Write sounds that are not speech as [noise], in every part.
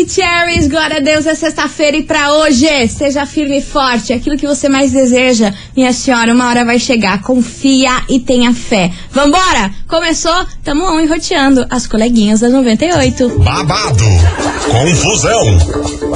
Maravicheries, glória a Deus, é sexta-feira e pra hoje, seja firme e forte, aquilo que você mais deseja, minha senhora, uma hora vai chegar, confia e tenha fé. Vambora? Começou? Tamo on enroteando as coleguinhas das 98. babado, confusão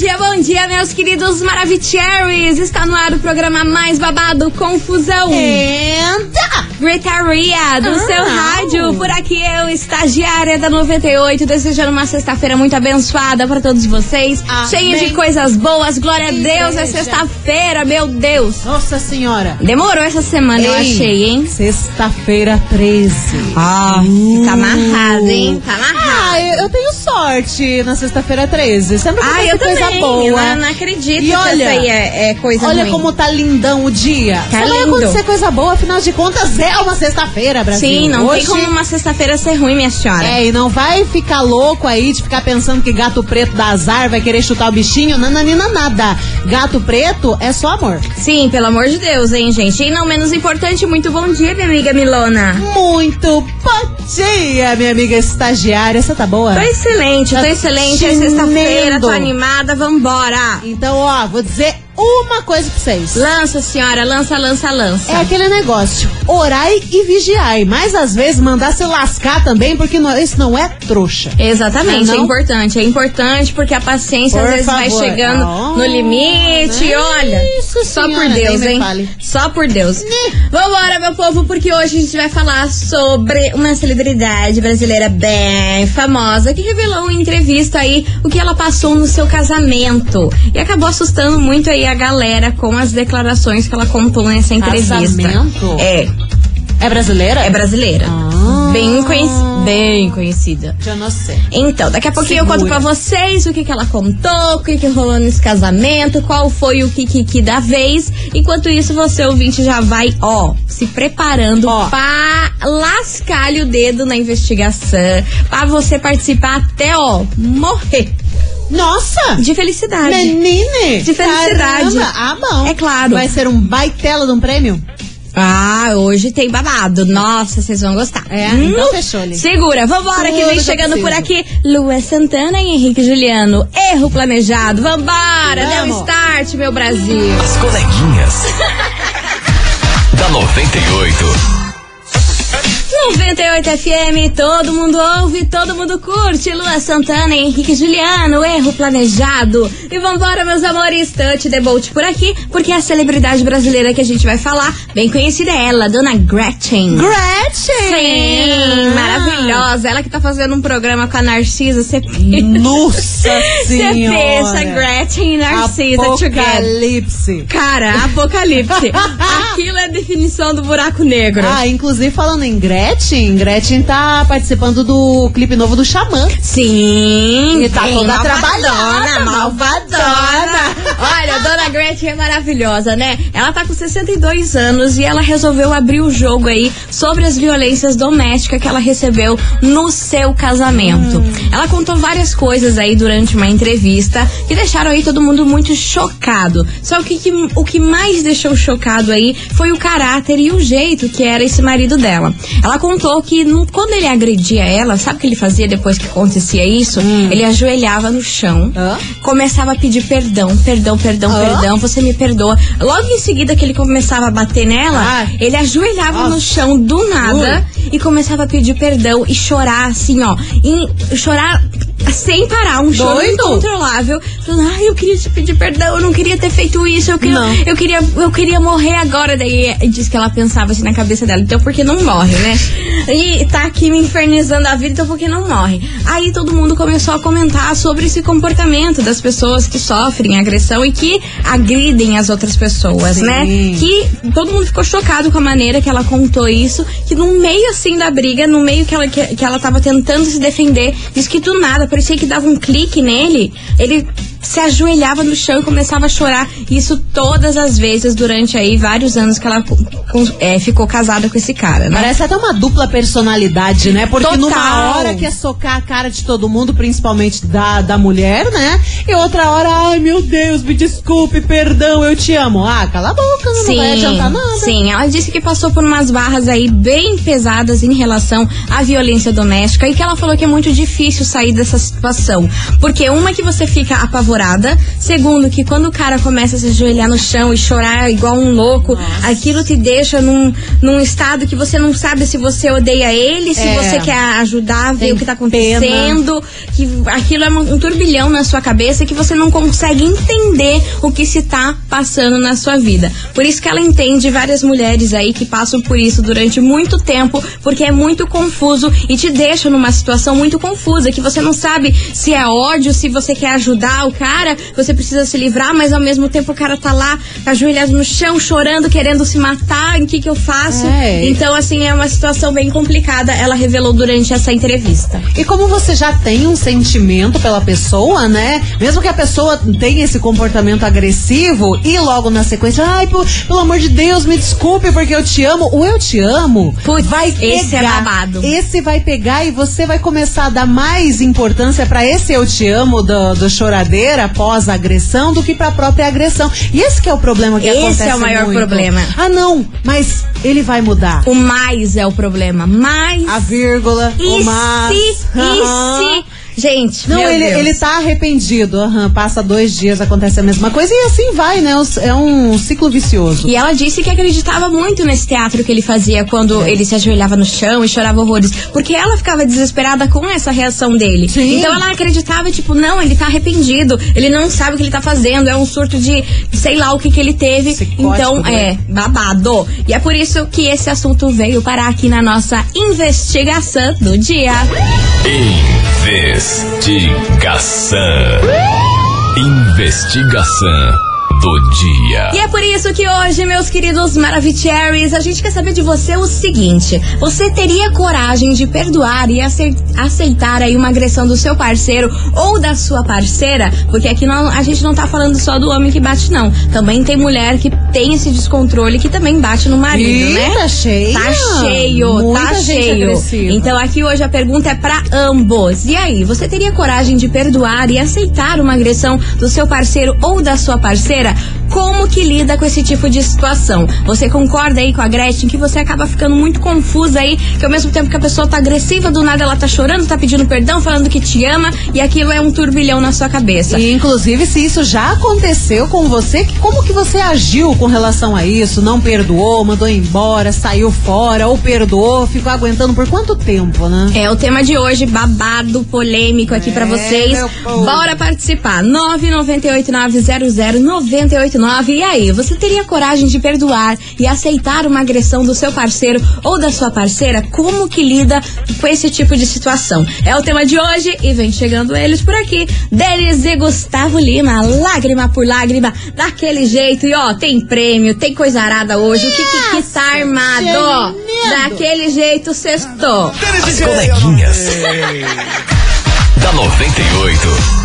Bom dia, bom dia, meus queridos Maravicheries! Está no ar o programa mais babado, Confusão. Eita! Gritaria do Ah. seu rádio. Por aqui eu, estagiária da 98, desejando uma sexta-feira muito abençoada para todos vocês. Amém. Cheia de coisas boas. Glória a Que Deus, é sexta-feira, meu Deus. Nossa senhora! Demorou essa semana, eu Ei, achei, hein? Sexta-feira 13. Ah, tá amarrado, hein? Tá amarrado. Ah, eu, eu tenho sorte na sexta-feira 13. Sempre Ah, acontece eu coisa também. Boa. Eu não, não acredito E que olha, aí é, é coisa Olha ruim. como tá lindão o dia. Tá Só vai lindo. acontecer coisa boa, afinal de contas é uma sexta-feira, Brasil. Sim, não Hoje, tem como uma sexta-feira ser ruim, minha senhora. É, e não vai ficar louco aí de ficar pensando que gato preto dá azar, vai querer chutar o bichinho. Nananina nada. Gato preto é só amor. Sim, pelo amor de Deus, hein, gente? E não menos importante, muito bom dia, minha amiga Milona. Muito bom dia, minha amiga estagiária. Você tá boa? Tô excelente, tô Tá excelente. É sexta-feira, tô animada, vambora. Então, ó, vou dizer uma coisa pra vocês. Lança, senhora, lança, lança, lança. É aquele negócio, orai e vigiai, mas às vezes mandar se lascar também, porque não- isso não é trouxa. Exatamente, Ah, é não? importante. É importante porque a paciência Por às vezes vai favor. chegando Oh, no limite. e é olha, isso, só senhora, por Deus, hein? Só por Deus. Vambora, meu povo, porque hoje a gente vai falar sobre uma celebridade brasileira bem famosa que revelou em entrevista aí o que ela passou no seu casamento. E acabou assustando muito aí a galera com as declarações que ela contou nessa entrevista. Casamento? É, É brasileira? é brasileira. Ah. Bem, conheci- bem conhecida. Eu não sei. Então, daqui a pouquinho eu conto Segura. pra vocês o que, que ela contou, o que, que rolou nesse casamento, qual foi o que, que, que da vez. Enquanto isso, você ouvinte já vai, ó, se preparando Ó. pra lascar-lhe o dedo na investigação, pra você participar até, ó, morrer Nossa! de felicidade. Menine! De felicidade. Caramba. Ah, bom. É claro. Vai ser um baitela de um prêmio? Ah, hoje tem babado. Nossa, vocês vão gostar. É, então fechou, Lili. Segura, vambora que Tudo vem que chegando por aqui. Lua Santana e Henrique Juliano. Erro planejado. Vambora, deu Vamos. start, meu Brasil. As coleguinhas. [laughs] da 98. 98 FM, todo mundo ouve, todo mundo curte. Lua Santana Henrique Juliano, erro planejado. E vambora, meus amores, Touch the Bolt por aqui, porque a celebridade brasileira que a gente vai falar, bem conhecida é ela, Dona Gretchen. Gretchen! Sim, maravilhosa. Ela que tá fazendo um programa com a Narcisa. Você Nossa [laughs] Você senhora! pensa, Gretchen e Narcisa. Apocalipse. Cara, apocalipse. [laughs] Aquilo é a definição do buraco negro. Ah, inclusive falando em Gretchen, Gretchen tá participando do clipe novo do Xamã. Sim, E tá bem toda malvadona, trabalhada, malvadona. Olha, a dona Gretchen é maravilhosa, né? Ela tá com 62 anos e ela resolveu abrir o jogo aí sobre as violências domésticas que ela recebeu no seu casamento. Hum. Ela contou várias coisas aí durante uma entrevista que deixaram aí todo mundo muito chocado. Só que, que- o que mais deixou chocado aí foi o caráter e o jeito que era esse marido dela. Ela contou que no- quando ele agredia ela, sabe o que ele fazia depois que acontecia isso? Ele ajoelhava no chão, Hã? começava a pedir perdão, perdão, perdão, Hã? perdão, você me perdoa. Logo em seguida que ele começava a bater nela, Ai. ele ajoelhava Nossa. no chão do nada e começava a pedir perdão e chorar assim, ó, em, chorar sem parar, um choro Doido? incontrolável, falando, ai, eu queria te pedir perdão, eu não queria ter feito isso, eu queria, Não. eu queria, eu queria morrer agora. Daí diz que ela pensava assim na cabeça dela, então por que não morre, né? E tá aqui me infernizando a vida, então por que não morre? Aí todo mundo começou a comentar sobre esse comportamento das pessoas que sofrem agressão e que agridem as outras pessoas, Sim. né? Que todo mundo ficou chocado com a maneira que ela contou isso, que no meio assim da briga, no meio que ela, que, que ela tava tentando se defender, diz que do nada parecia que dava um clique nele, ele se ajoelhava no chão e começava a chorar. Isso todas as vezes durante aí vários anos que ela é, ficou casada com esse cara, né? Parece até uma dupla personalidade, né? Porque Total. numa hora quer socar a cara de todo mundo, principalmente da, da mulher, né? E outra hora, ai meu Deus, me desculpe, perdão, eu te amo. Ah, cala a boca, não vai adiantar nada. Sim, ela disse que passou por umas barras aí bem pesadas em relação à violência doméstica e que ela falou que é muito difícil sair dessa situação. Porque uma que você fica apavorada, segundo que quando o cara começa a se ajoelhar no chão e chorar igual um louco, aquilo te deixa num, num estado que você não sabe se você odeia ele, se É. você quer ajudar, ver Tem o que tá pena. acontecendo, que aquilo é um turbilhão na sua cabeça que você não consegue entender o que se tá passando na sua vida. Por isso que ela entende várias mulheres aí que passam por isso durante muito tempo, porque é muito confuso e te deixa numa situação muito confusa, que você não sabe se é ódio, se você quer ajudar o cara, você precisa se livrar, mas ao mesmo tempo o cara tá lá ajoelhado no chão, chorando, querendo se matar, o que que eu faço? É. Então, assim, é uma situação bem complicada, ela revelou durante essa entrevista. E como você já tem um sentimento pela pessoa, né? Mesmo que a pessoa tenha esse comportamento agressivo e logo na sequência, ai, pô, pelo amor de Deus, me desculpe porque eu te amo. O eu te amo Putz, vai pegar. esse é babado. Esse vai pegar e você vai começar a dar mais importância pra esse eu te amo do, do choradeira após a agressão do que pra própria agressão. E esse que é o problema que Esse acontece é o maior muito. problema. Ah, não, mas ele vai mudar. O mais é o problema. Mais. A vírgula, o e mas. se, Aham. e se. Gente, Não, meu ele, Deus. ele tá arrependido. aham, passa dois dias, acontece a mesma coisa e assim vai, né? Os- É um ciclo vicioso. E ela disse que acreditava muito nesse teatro que ele fazia quando ele se ajoelhava no chão e chorava horrores. Porque ela ficava desesperada com essa reação dele. Sim. Então ela acreditava, tipo, não, ele tá arrependido. Ele não sabe o que ele tá fazendo. É um surto de sei lá o que, que ele teve. Psicótico, então, né? é, babado. E é por isso que esse assunto veio parar aqui na nossa investigação do dia. Investigação. Investigação do dia. E é por isso que hoje, meus queridos Maravicheries, a gente quer saber de você o seguinte: você teria coragem de perdoar e acei- aceitar aí uma agressão do seu parceiro ou da sua parceira? Porque aqui não- a gente não tá falando só do homem que bate, não. Também tem mulher que tem esse descontrole que também bate no marido, Ih, né? tá cheio. Tá cheio, Muita tá cheio. agressiva. Então aqui hoje a pergunta é pra ambos. E aí, você teria coragem de perdoar e aceitar uma agressão do seu parceiro ou da sua parceira? ahora. como que lida com esse tipo de situação. Você concorda aí com a Gretchen que você acaba ficando muito confusa aí, que ao mesmo tempo que a pessoa tá agressiva, do nada ela tá chorando, tá pedindo perdão, falando que te ama e aquilo é um turbilhão na sua cabeça. E inclusive se isso já aconteceu com você, como que você agiu com relação a isso? Não perdoou, mandou embora, saiu fora ou perdoou, ficou aguentando por quanto tempo, né? É o tema de hoje, babado, polêmico aqui é, para vocês. Bora participar. 998 900 98 e aí, você teria coragem de perdoar e aceitar uma agressão do seu parceiro ou da sua parceira? Como que lida com esse tipo de situação? É o tema de hoje e vem chegando eles por aqui. Denis e Gustavo Lima, lágrima por lágrima, daquele jeito. E ó, tem prêmio, tem coisa arada hoje. O que, que, que tá armado? Daquele jeito, sextou. As coleguinhas. da 98.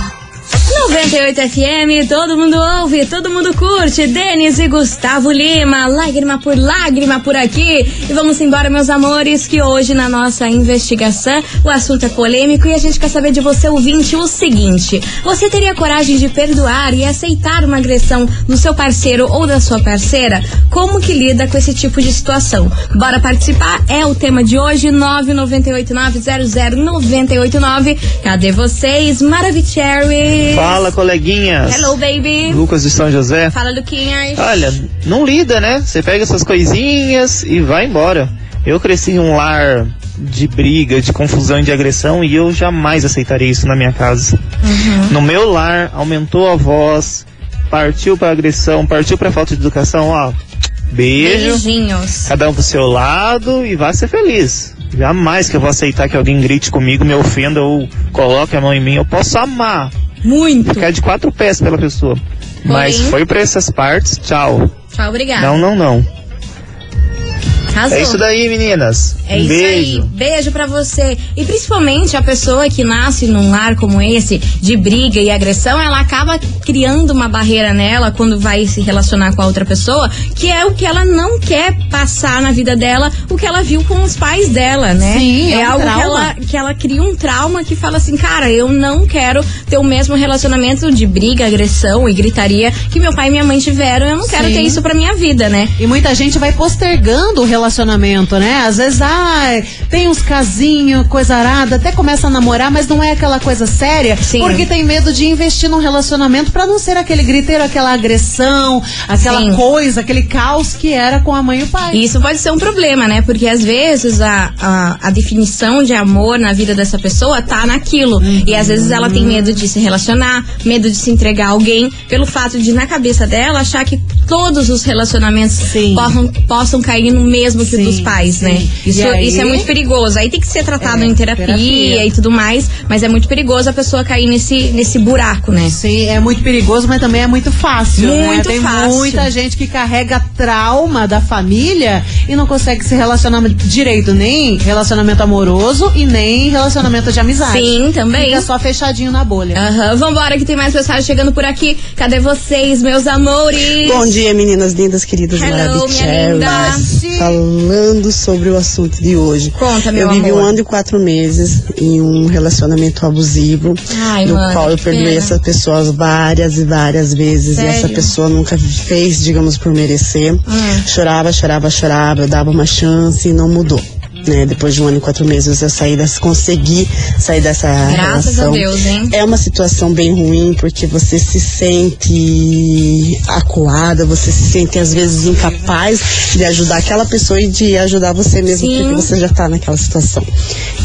98 FM, todo mundo ouve, todo mundo curte. Denis e Gustavo Lima, lágrima por lágrima por aqui. E vamos embora, meus amores, que hoje na nossa investigação o assunto é polêmico e a gente quer saber de você, ouvinte, o seguinte: você teria coragem de perdoar e aceitar uma agressão do seu parceiro ou da sua parceira? Como que lida com esse tipo de situação? Bora participar? É o tema de hoje, 998900989. Cadê vocês? Maravicherry! Fala, coleguinhas. Hello, baby. Lucas de São José. Fala, Luquinhas. Olha, não lida, né? Você pega essas coisinhas e vai embora. Eu cresci em um lar de briga, de confusão e de agressão e eu jamais aceitaria isso na minha casa. No meu lar, aumentou a voz, partiu pra agressão, partiu pra falta de educação, ó. Beijo. Beijinhos. Cada um pro seu lado e vá ser feliz. Jamais que eu vou aceitar que alguém grite comigo, me ofenda ou coloque a mão em mim. Eu posso amar, Muito. ficar de quatro pés pela pessoa. Mas Porém- foi pra essas partes, tchau. Tchau, obrigada. Não, não, não. Arrasou. É isso daí, meninas. É um isso beijo. aí. Beijo pra você. E principalmente a pessoa que nasce num lar como esse, de briga e agressão, ela acaba criando uma barreira nela quando vai se relacionar com a outra pessoa, que é o que ela não quer passar na vida dela, o que ela viu com os pais dela, né? Sim, é é um algo que ela, que ela cria um trauma que fala assim, cara, eu não quero ter o mesmo relacionamento de briga, agressão e gritaria que meu pai e minha mãe tiveram. Eu não quero Sim. ter isso pra minha vida, né? E muita gente vai postergando o relacionamento, né? Às vezes, ah, tem uns casinhos, coisa arada, até começa a namorar, mas não é aquela coisa séria, Sim. porque tem medo de investir num relacionamento pra não ser aquele griteiro, aquela agressão, aquela Sim. coisa, aquele caos que era com a mãe e o pai. Isso pode ser um problema, né? Porque às vezes a, a, a definição de amor na vida dessa pessoa tá naquilo. E às vezes ela tem medo de se relacionar, medo de se entregar a alguém, pelo fato de, na cabeça dela, achar que todos os relacionamentos possam, possam cair no mesmo que o Sim, dos pais, sim. né? Isso, aí- isso é muito perigoso. Aí tem que ser tratado É, em terapia, terapia. e tudo mais, mas é muito perigoso a pessoa cair nesse, nesse buraco, né? Sim, é muito perigoso, mas também é muito fácil. né? Muito Tem fácil. muita gente que carrega trauma da família e não consegue se relacionar direito, nem relacionamento amoroso e nem relacionamento de amizade. Sim, também. Fica só fechadinho na bolha. Aham, vambora que tem mais pessoas chegando por aqui. Cadê vocês, meus amores? Bom dia, meninas lindas, queridas Hello, minha linda. Falando sobre o assunto de hoje. Conta, meu Eu vivi amor. um ano e quatro meses em um relacionamento abusivo, Ai, no qual eu perdoei pena. essas pessoas várias e várias vezes. E essa Sério? pessoa nunca fez, digamos, por merecer. Hum. Chorava, chorava, chorava, eu dava uma chance e não mudou. Né? Depois de um ano e quatro meses eu saí dessa, consegui sair dessa Graças a relação. Deus, hein? É uma situação bem ruim porque você se sente acuada, você se sente às vezes incapaz de ajudar aquela pessoa e de ajudar você mesmo Sim. porque você já tá naquela situação.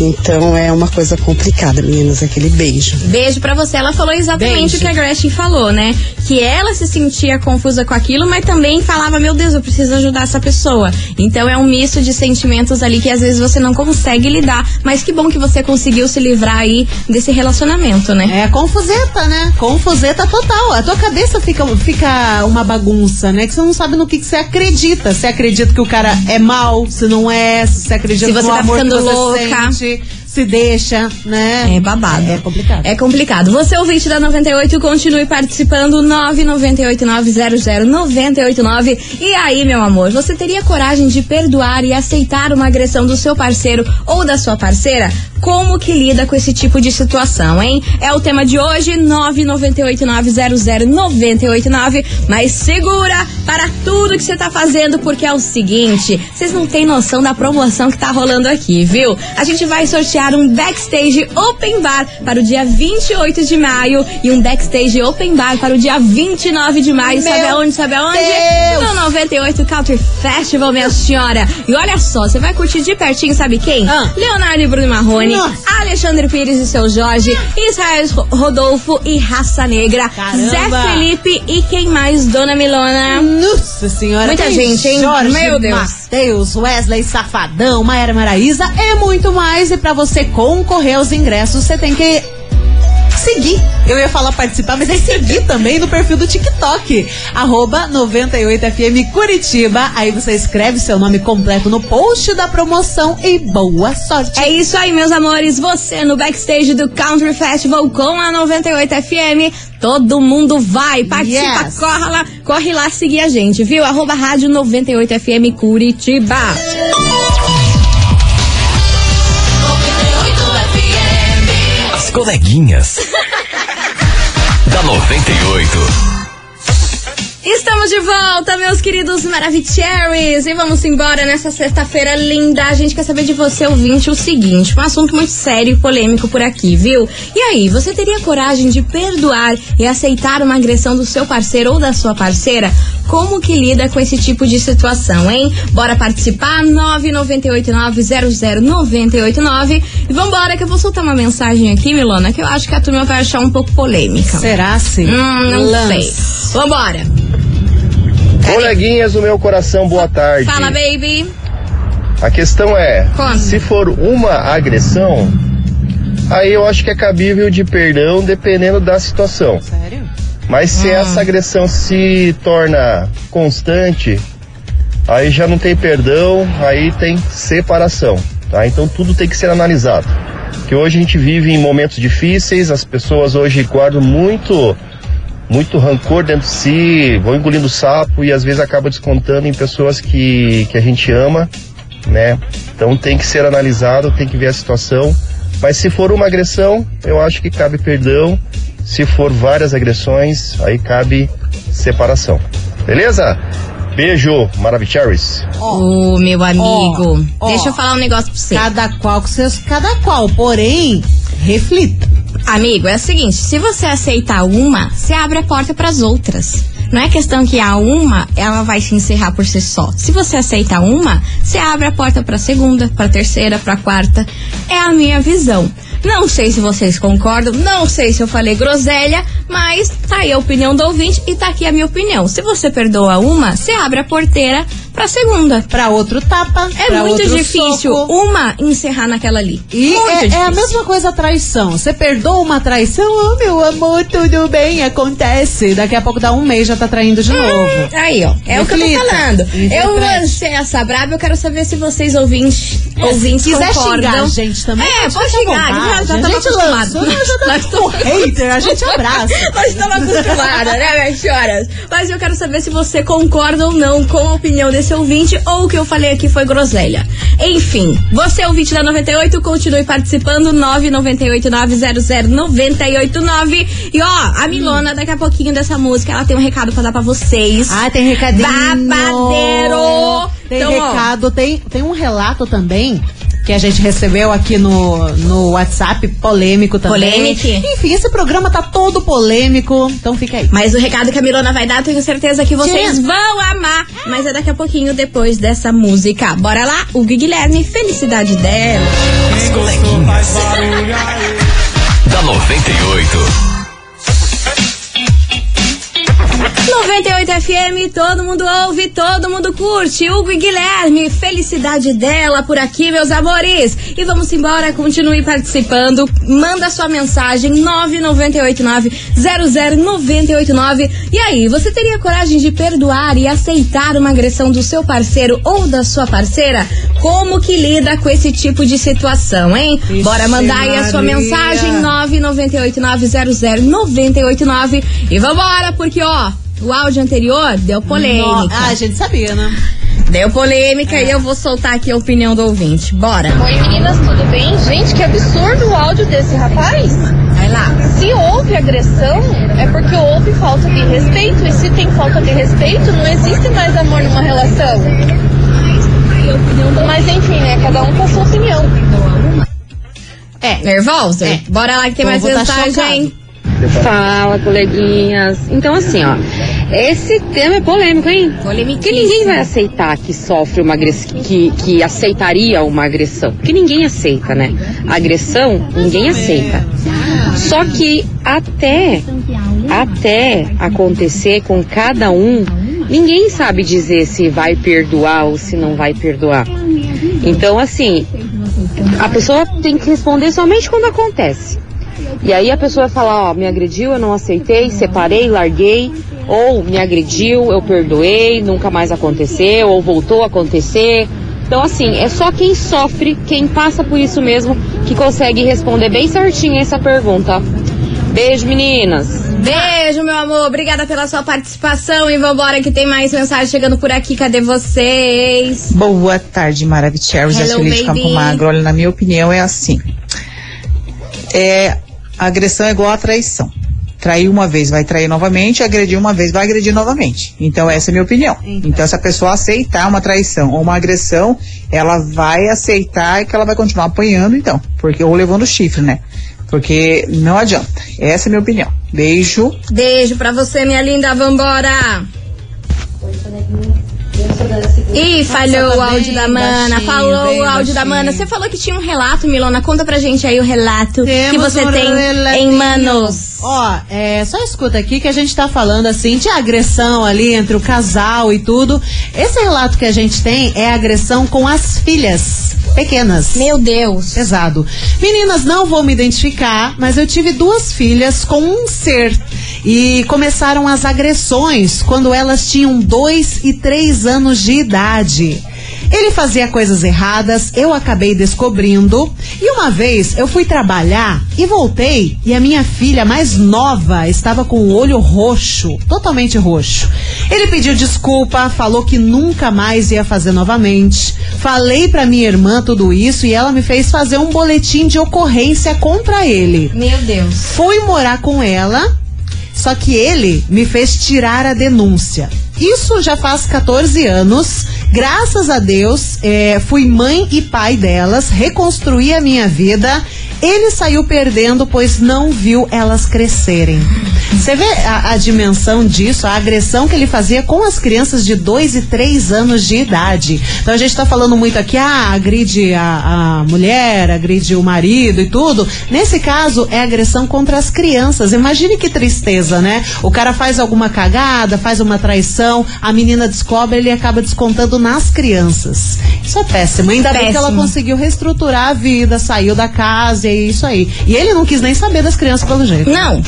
Então é uma coisa complicada, meninas, aquele beijo. Beijo pra você. Ela falou exatamente Beijo. o que a Gretchen falou, né? Que ela se sentia confusa com aquilo, mas também falava, meu Deus, eu preciso ajudar essa pessoa. Então é um misto de sentimentos ali que às vezes você não consegue lidar. Mas que bom que você conseguiu se livrar aí desse relacionamento, né? É confuseta, né? Confuseta total. A tua cabeça fica, fica uma bagunça, né? Que você não sabe no que, que você acredita. Você acredita que o cara é mal, se não é, se você acredita Se você no tá amor que ficando você louca. sente, se deixa, né? É babado. É complicado. É complicado. Você, ouvinte da 98, continue participando. 998900989. E aí, meu amor, você teria coragem de perdoar e aceitar uma agressão do seu parceiro ou da sua parceira? Como que lida com esse tipo de situação, hein? É o tema de hoje, 998900989. Mas segura para tudo que você tá fazendo, porque é o seguinte: vocês não têm noção da promoção que tá rolando aqui, viu? A gente vai sortear um backstage open bar para o dia 28 de maio e um backstage open bar para o dia 29 de maio. sabe Meu aonde? Sabe aonde? Deus! No 98 Country Festival, minha senhora. E olha só, você vai curtir de pertinho, sabe quem? Ah. Leonardo e Bruno Marrone, Nossa. Alexandre Pires e seu Jorge, Israel Rodolfo e Raça Negra, Caramba. Zé Felipe e quem mais? Dona Milona. Nossa senhora, Muita gente, hein? Jorge, Meu Deus. Matheus, Wesley Safadão, Maera Maraíza é muito mais. E pra você concorrer aos ingressos, você tem que seguir. Eu ia falar participar, mas é seguir também no perfil do TikTok. Arroba 98FM Curitiba. Aí você escreve seu nome completo no post da promoção e boa sorte. É isso aí, meus amores. Você no backstage do Country Festival com a 98 FM. Todo mundo vai, participa, Yes. corre lá, corre lá seguir a gente, viu? Arroba Rádio 98 FM Curitiba. Coleguinhas. [laughs] da 98. Estamos de volta, meus queridos Maravicheries. E vamos embora nessa sexta-feira linda. A gente quer saber de você, ouvinte, o seguinte: um assunto muito sério e polêmico por aqui, viu? E aí, você teria coragem de perdoar e aceitar uma agressão do seu parceiro ou da sua parceira? Como que lida com esse tipo de situação, hein? Bora participar? 998900989. E vambora, que eu vou soltar uma mensagem aqui, Milona, que eu acho que a turma vai achar um pouco polêmica. Será sim? Hum, não Lance. sei. Vambora. Coleguinhas do meu coração, boa tarde. Fala, baby. A questão é, se for uma agressão, aí eu acho que é cabível de perdão dependendo da situação. Sério? Mas se essa agressão se torna constante, aí já não tem perdão, aí tem separação, tá? Então tudo tem que ser analisado. Que hoje a gente vive em momentos difíceis, as pessoas hoje guardam muito muito rancor dentro de si, vão engolindo sapo e às vezes acaba descontando em pessoas que, que a gente ama, né? Então tem que ser analisado, tem que ver a situação. Mas se for uma agressão, eu acho que cabe perdão. Se for várias agressões, aí cabe separação. Beleza? Beijo, Maravicheries. Ô, meu amigo, ó. deixa eu falar um negócio pra você. Cada qual com seus. Cada qual, porém, reflita. Amigo, é o seguinte, se você aceitar uma, você abre a porta pras outras. Não é questão que a uma, ela vai se encerrar por si só. Se você aceita uma, você abre a porta pra segunda, pra terceira, pra quarta. É a minha visão. Não sei se vocês concordam, não sei se eu falei groselha, mas tá aí a opinião do ouvinte e tá aqui a minha opinião. Se você perdoa uma, você abre a porteira pra segunda. Pra outro tapa. É muito difícil soco. uma encerrar naquela ali. E muito é, é a mesma coisa a traição. Você perdoa uma traição, oh meu amor, tudo bem, acontece. Daqui a pouco dá um mês já tá traindo de novo. Aí, ó. É o que eu tô falando. Eu Interprete. lancei essa braba, eu quero saber se vocês ouvintes, ouvintes Se quiser concordam. xingar a gente também, É, pode xingar. vontade. Já, já A tava gente acostumado. [laughs] nós já Nós tamo- hater, a gente abraça. [laughs] Nós estamos acostumadas, né, minhas senhoras? Mas eu quero saber se você concorda ou não com a opinião desse ouvinte ou o que eu falei aqui foi groselha. Enfim, você ouvinte da 98, continue participando, 998900989. E ó, a Milona, daqui a pouquinho dessa música, ela tem um recado pra dar pra vocês. Ah, tem recadinho. Babadeiro! Tem Então, ó. recado, tem, tem um relato também que a gente recebeu aqui no, no WhatsApp, polêmico também. Polêmico? Enfim, esse programa tá todo polêmico, então fica aí. Mas o recado que a Milona vai dar, eu tenho certeza que vocês Sim. vão amar. Mas é daqui a pouquinho, depois dessa música. Bora lá, o Guilherme, felicidade dela. As coleguinhas. da 98. 98 FM, todo mundo ouve, todo mundo curte. Hugo e Guilherme, felicidade dela por aqui, meus amores. E vamos embora, continue participando. Manda sua mensagem 998900989. E aí, você teria coragem de perdoar e aceitar uma agressão do seu parceiro ou da sua parceira? Como que lida com esse tipo de situação, hein? Ixi, Bora mandar aí a sua Maria. mensagem 998900989 e vambora, porque ó, o áudio anterior deu polêmica. Ah, a gente sabia, né? Deu polêmica e eu vou soltar aqui a opinião do ouvinte. Bora. Oi meninas, tudo bem? Gente, que absurdo o áudio desse rapaz. Vai lá. Se houve agressão, é porque houve falta de respeito. E se tem falta de respeito, não existe mais amor numa relação. Mas enfim, né? Cada um com a sua opinião. É. Nervosa? É. Bora lá que tem mais tá mensagem. Fala, coleguinhas. Então, assim, ó, esse tema é polêmico, hein? Porque ninguém vai aceitar que sofre uma agressão, que, que aceitaria uma agressão. Porque ninguém aceita, né? Agressão, ninguém aceita. Só que até, até acontecer com cada um, ninguém sabe dizer se vai perdoar ou se não vai perdoar. Então, assim, a pessoa tem que responder somente quando acontece. E aí a pessoa vai falar, ó, me agrediu, eu não aceitei, separei, larguei, ou me agrediu, eu perdoei, nunca mais aconteceu, ou voltou a acontecer. Então assim, é só quem sofre, quem passa por isso mesmo, que consegue responder bem certinho essa pergunta. Beijo, meninas! Beijo, meu amor. Obrigada pela sua participação. E vambora que tem mais mensagem chegando por aqui. Cadê vocês? Boa tarde, Maravicheros, da Hello, Sueli de. Campo Magro. Olha, na minha opinião, é assim. É, a agressão é igual a traição. Trair uma vez, vai trair novamente, agredir uma vez, vai agredir novamente. Então, essa é a minha opinião. Então, se a pessoa aceitar uma traição ou uma agressão, ela vai aceitar que ela vai continuar apanhando, então. Porque, ou levando chifre, né? Porque não adianta. Essa é a minha opinião. Beijo. Beijo pra você, minha linda. Vambora. Ih, falhou o áudio da Mana. baixinho, falou o áudio da. Mana. Você falou que tinha um relato, Milona. Conta pra gente aí o relato que Temos você um tem relatinho. em Manos. Ó, é, só escuta aqui que a gente tá falando assim de agressão ali entre o casal e tudo. Esse relato que a gente tem é agressão com as filhas pequenas. Meu Deus. Pesado. Meninas, não vou me identificar, mas eu tive duas filhas com um ser. E começaram as agressões quando elas tinham dois e três anos de idade. Ele fazia coisas erradas, eu acabei descobrindo. E uma vez eu fui trabalhar e voltei e a minha filha mais nova estava com o olho roxo, totalmente roxo. Ele pediu desculpa, falou que nunca mais ia fazer novamente. Falei pra minha irmã tudo isso e ela me fez fazer um boletim de ocorrência contra ele. Meu Deus. Fui morar com ela, só que ele me fez tirar a denúncia. Isso já faz 14 anos. Graças a Deus, é, fui mãe e pai delas, reconstruí a minha vida. Ele saiu perdendo, pois não viu elas crescerem. Você vê a, a dimensão disso, a agressão que ele fazia com as crianças de 2 e 3 anos de idade. Então a gente tá falando muito aqui, ah, agride a, a mulher, agride o marido e tudo. Nesse caso, é agressão contra as crianças. Imagine que tristeza, né? O cara faz alguma cagada, faz uma traição, a menina descobre, ele acaba descontando nas crianças. Isso é péssimo. Ainda bem que ela Péssimo. conseguiu reestruturar a vida, saiu da casa e é isso aí. E ele não quis nem saber das crianças pelo jeito. Não,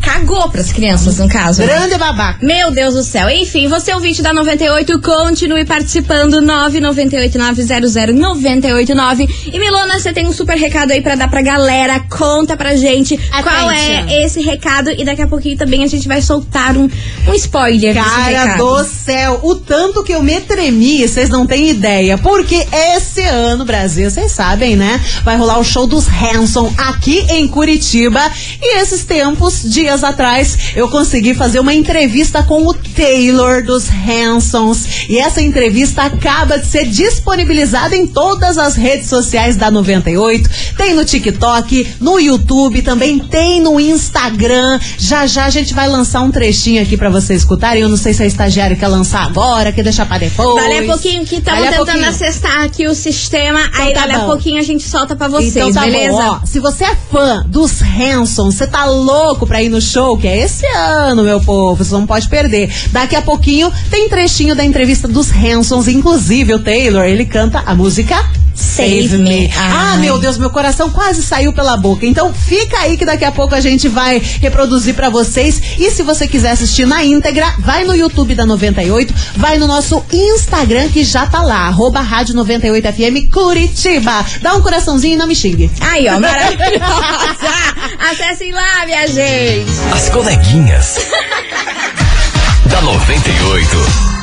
cagou pras crianças, no caso. né? Grande babaca. Meu Deus do céu. Enfim, você ouvinte da 98, continue participando. 998900989. E Milona, você tem um super recado aí pra dar pra galera. Conta pra gente qual é esse recado. E daqui a pouquinho também a gente vai soltar um, um spoiler Cara do céu, o tanto que eu me tremi, vocês não têm ideia. Porque esse ano, Brasil, vocês sabem, né? Vai rolar o show dos Hanson aqui em Curitiba. E esses tempos, dias atrás, eu consegui fazer uma entrevista com o Taylor dos Hansons. E essa entrevista acaba de ser disponibilizada em todas as redes sociais da 98. Tem no TikTok, no YouTube, também tem no Instagram. Já já a gente vai lançar um trechinho aqui pra vocês escutarem. Eu não sei se a estagiária quer lançar agora, quer deixar pra depois. Dali a pouquinho que estamos a tentando pouquinho. acessar aqui o sistema. aí tá dali a bom. pouquinho a gente solta pra vocês, então tá beleza? bom, ó. Se você é fã dos Hanson, você tá louco pra ir no show, que é esse ano, meu povo, você não pode perder. Daqui a pouquinho tem trechinho da entrevista dos Hansons, inclusive o Taylor, ele canta a música Save Me. Ah, Ai. meu Deus, meu coração quase saiu pela boca. Então fica aí que daqui a pouco a gente vai reproduzir pra vocês. E se você quiser assistir na íntegra, vai no YouTube da 98, vai no nosso Instagram que já tá lá, arroba Rádio 98FM Curitiba. Dá um coraçãozinho e não me xingue. Aí, ó, [laughs] maravilhosa! Acessem lá, minha gente! As coleguinhas. [laughs] da 98.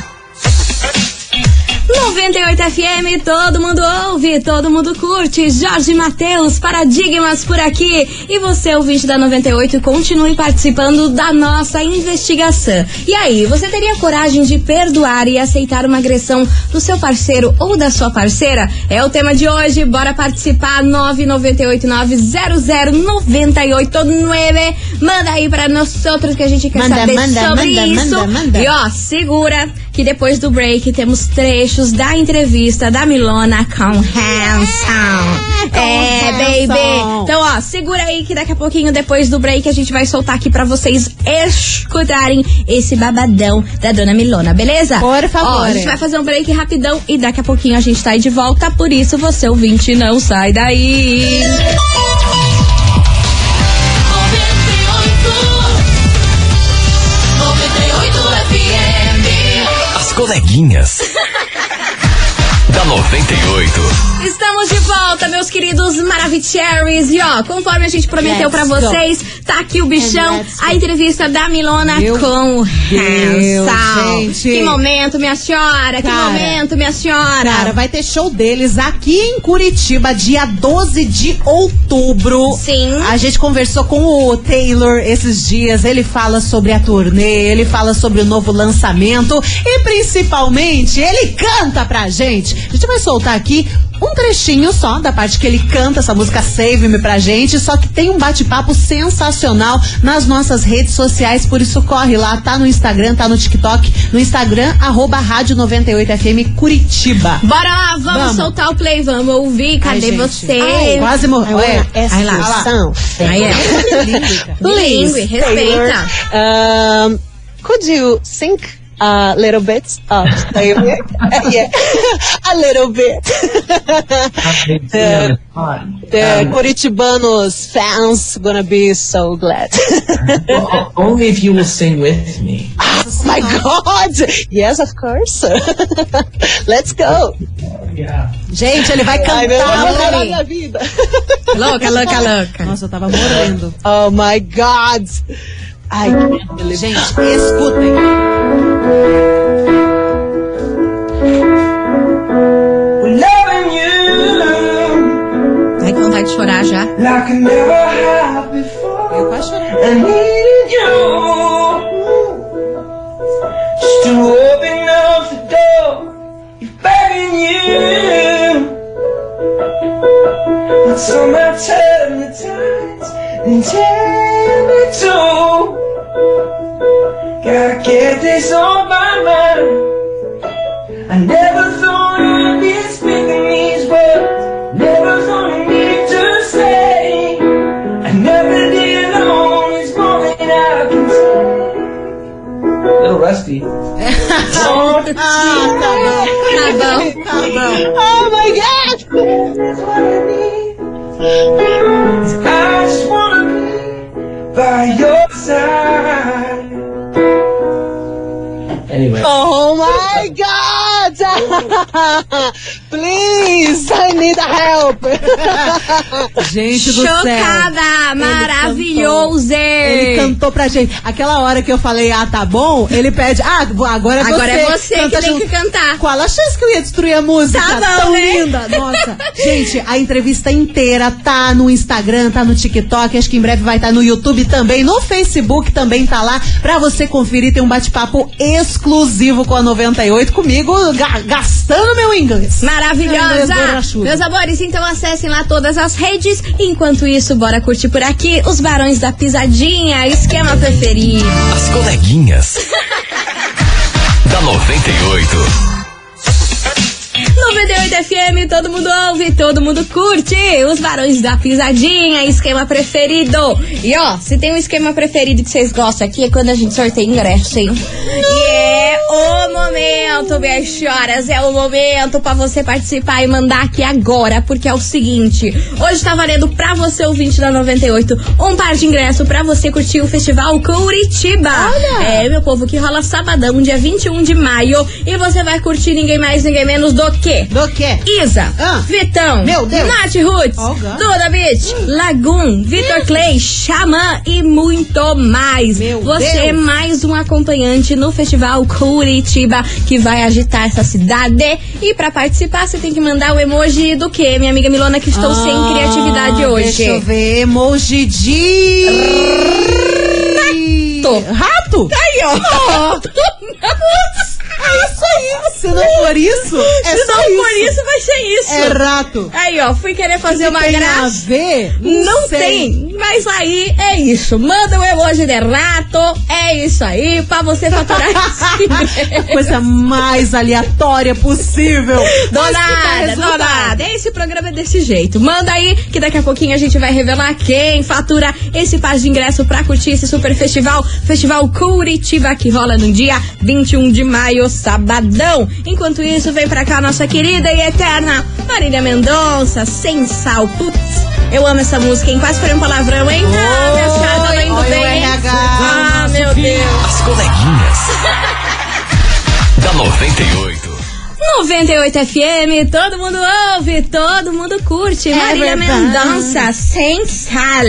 98 FM, todo mundo ouve, todo mundo curte. Jorge Matheus, Paradigmas por aqui. E você, ouvinte da 98, continue participando da nossa investigação. E aí, você teria coragem de perdoar e aceitar uma agressão do seu parceiro ou da sua parceira? É o tema de hoje. Bora participar. 998900989. Manda aí pra nós outros que a gente quer Manda, saber manda, sobre manda, isso. manda, manda. E ó, segura que depois do break temos trechos da entrevista da Milona com Hanson. É, Hanson. baby. Então, ó, segura aí que daqui a pouquinho, depois do break, a gente vai soltar aqui pra vocês escutarem esse babadão da dona Milona, beleza? Por favor. Ó, a gente vai fazer um break rapidão e daqui a pouquinho a gente tá aí de volta. Por isso, você ouvinte, não sai daí. As coleguinhas. Da 98. Estamos de volta, meus queridos Maravicheries. E ó, conforme a gente prometeu go. vocês, tá aqui o bichão, a entrevista da Milona Meu com o gente. Que momento, minha senhora, que Cara. momento, minha senhora. Cara, vai ter show deles aqui em Curitiba, dia 12 de outubro. Sim. A gente conversou com o Taylor esses dias. Ele fala sobre a turnê, ele fala sobre o novo lançamento e principalmente ele canta pra gente. A gente vai soltar aqui um trechinho só da parte que ele canta essa música Save Me pra gente, só que tem um bate-papo sensacional nas nossas redes sociais, por isso corre lá, tá no Instagram, tá no TikTok, no Instagram, arroba Rádio 98FM Curitiba. Bora lá, vamos, Vamos. soltar o play, vamos ouvir. Cadê gente. você? Ai, quase morreu. É, Aí lá. Aí é. [laughs] Respeita. Um, could you sing a little bit of Taylor? [laughs] yeah, a little bit. [laughs] the, the Curitibanos fans gonna be so glad. [laughs] Well, only if you will sing with me. oh my God! Yes, of course. Let's go. Yeah. Gente, ele vai Ai, meu cantar. Deus, olha a aí. minha vida. Louca, louca, louca. Nossa, eu tava morrendo. Oh my God! I can't believe Gente, escutem. Loving you Ai, que vontade de chorar já. like I never have before. Eu quase chorei. I needed you just to open up the door. If begging you, but somehow turn the tides and tell me to. This on my mind. I never thought I'd be speaking these words. Never thought I needed to say. I never did know this moment I can say. Little rusty. Tá bom. Tá bom. Tá bom. Oh my God! That's what I need. I just wanna be by your side. Anyway. Oh my [laughs] God! [laughs] Please, I need help. [laughs] Gente do céu. Chocada, maravilhoso. Ele cantou pra gente. Aquela hora que eu falei, ah, tá bom, ele pede, ah, agora é você. Agora é você que Canta tem junto. que cantar. Qual a chance que eu ia destruir a música? Tá bom, Tão né? linda. Nossa. [laughs] gente, a entrevista inteira tá no Instagram, tá no TikTok, acho que em breve vai estar no YouTube também, no Facebook também tá lá, pra você conferir, tem um bate-papo exclusivo com a 98 comigo, ga- gastando meu inglês. Inglês Maravilhosa! Meus amores, então acessem lá todas as redes. Enquanto isso, bora curtir por aqui os Barões da Pisadinha, esquema preferido. As coleguinhas. [laughs] da 98. 98 FM, todo mundo ouve, todo mundo curte. Os Barões da Pisadinha, esquema preferido. E ó, se tem um esquema preferido que vocês gostam aqui, é quando a gente sorteia ingresso, hein? E é o momento, minhas choras, é o momento pra você participar e mandar aqui agora, porque é o seguinte: hoje tá valendo pra você, ouvinte da 98, um par de ingresso pra você curtir o Festival Curitiba. É, meu povo, que rola sabadão, dia 21 de maio. E você vai curtir ninguém mais, ninguém menos do que? Do quê? Isa, Ah. Vitão, Meu Deus. Nath Roots, God. Duda Beach, Lagoon, Vitor Clay, Xamã e muito mais. Meu Você é Deus. mais um acompanhante no Festival Curitiba que vai agitar essa cidade. E pra participar, você tem que mandar o emoji do quê, minha amiga Milona, que estou sem Ah, criatividade hoje. Deixa eu ver. Emoji de. Rato. Rato? Aí, ó. [laughs] É isso aí. Se não for isso, é Se não isso. for isso, vai ser isso. É rato. Aí, ó, fui querer fazer Se uma tem graça. a ver? Não sei. tem, mas aí é isso. Manda o emoji de rato, é isso aí, pra você faturar [laughs] ingresso. Coisa mais aleatória possível. Dou Mas que dá nada, resultado. dou nada. Esse programa é desse jeito. Manda aí que daqui a pouquinho a gente vai revelar quem fatura esse par de ingresso pra curtir esse super festival. Festival Curitiba que rola no dia 21 de maio, sabadão. Enquanto isso, vem pra cá nossa querida e eterna Marília Mendonça, sem sal. Putz, eu amo essa música, hein? Quase falei um palavrão, hein? ah, minha cara tá indo bem. Ah, meu Deus. As coleguinhas. [laughs] da 98. 98 FM, todo mundo ouve, todo mundo curte. Marília verdade. Mendonça, sem sal.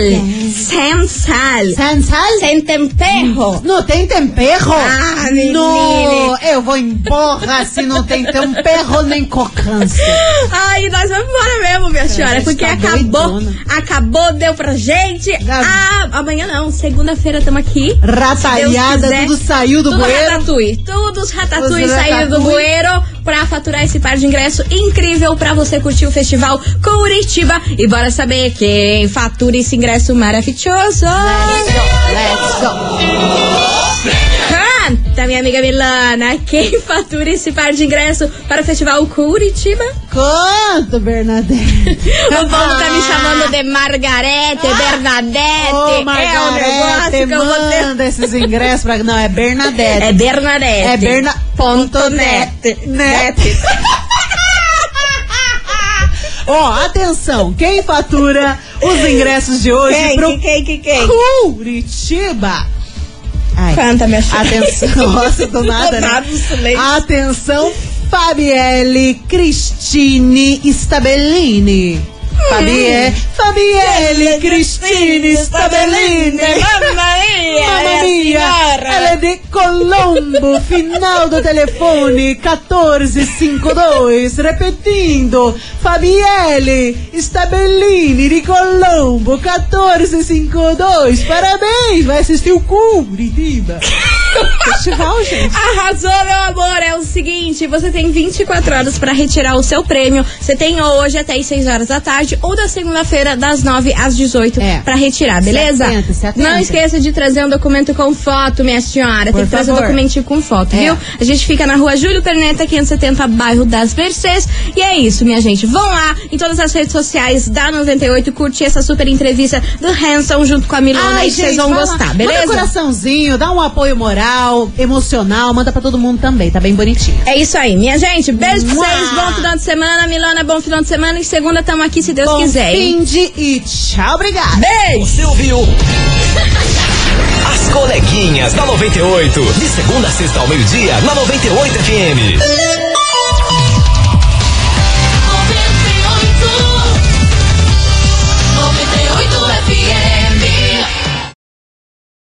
Sem sal. Sem sal? Sem tempero. Não tem tempero? Ah, menine. No, eu vou embora se não tem tão perro nem cocância. Ai, nós vamos embora mesmo, minha senhora, porque tá acabou, doidona. acabou, deu pra gente. Ah, amanhã não, segunda-feira estamos aqui. Ratalhada, tudo saiu do tudo bueiro. Ratatouille. Tudo os ratatouille saíram do bueiro pra faturar esse par de ingresso incrível pra você curtir o festival Curitiba. E bora saber quem fatura esse ingresso maravilhoso. Let's go. Canta, minha amiga Milana, quem [laughs] fatura esse par de ingresso para o festival Curitiba? Conta, Bernadette. [laughs] O povo tá me chamando de Margarete, Bernadette. Ô, é o Margarete, negócio que eu vou ter. manda esses ingressos pra... Não, é Bernadette. É Bernadette. É Berna... Ponto net. Net. [laughs] Ó, atenção, quem fatura os ingressos de hoje Quem, pro quem, quem, quem? Curitiba? Ai. Canta, minha filha. Atenção, [laughs] nossa, do nada, Do né? Atenção, Fabielle Cristine Stabellini. Fabie, Fabielle Cristine. Mamma mia, Mamma mia, ela é de Colombo, final do telefone 1452, repetindo, Fabielle Stabellini de Colombo, 1452, parabéns, vai assistir o Curitiba. [laughs] Festival, gente. Arrasou, meu amor. É o seguinte, você tem 24 horas pra retirar o seu prêmio. Você tem hoje até as 6 horas da tarde ou da segunda-feira das 9 às 18 É. pra retirar, beleza? Se atenta, se atenta. Não esqueça de trazer um documento com foto, minha senhora. Por tem que trazer um favor. documentinho com foto, É. viu? A gente fica na rua Júlio Perneta, 570, bairro das Mercês. E é isso, minha gente. Vão lá em todas as redes sociais da 98 curtir essa super entrevista do Hanson junto com a Milona e vocês vão gostar, Manda um beleza? coraçãozinho, dá um apoio moral, emocional, manda pra todo mundo também, tá bem bonitinho. É isso aí, minha gente. Beijo pra vocês. Bom final de semana. Milana, bom final de semana. E segunda tamo aqui, se Deus Bom quiser. hein? fim de e tchau, obrigada. Beijo! Você ouviu? [laughs] As coleguinhas da 98. De segunda a sexta ao meio-dia, na 98 FM.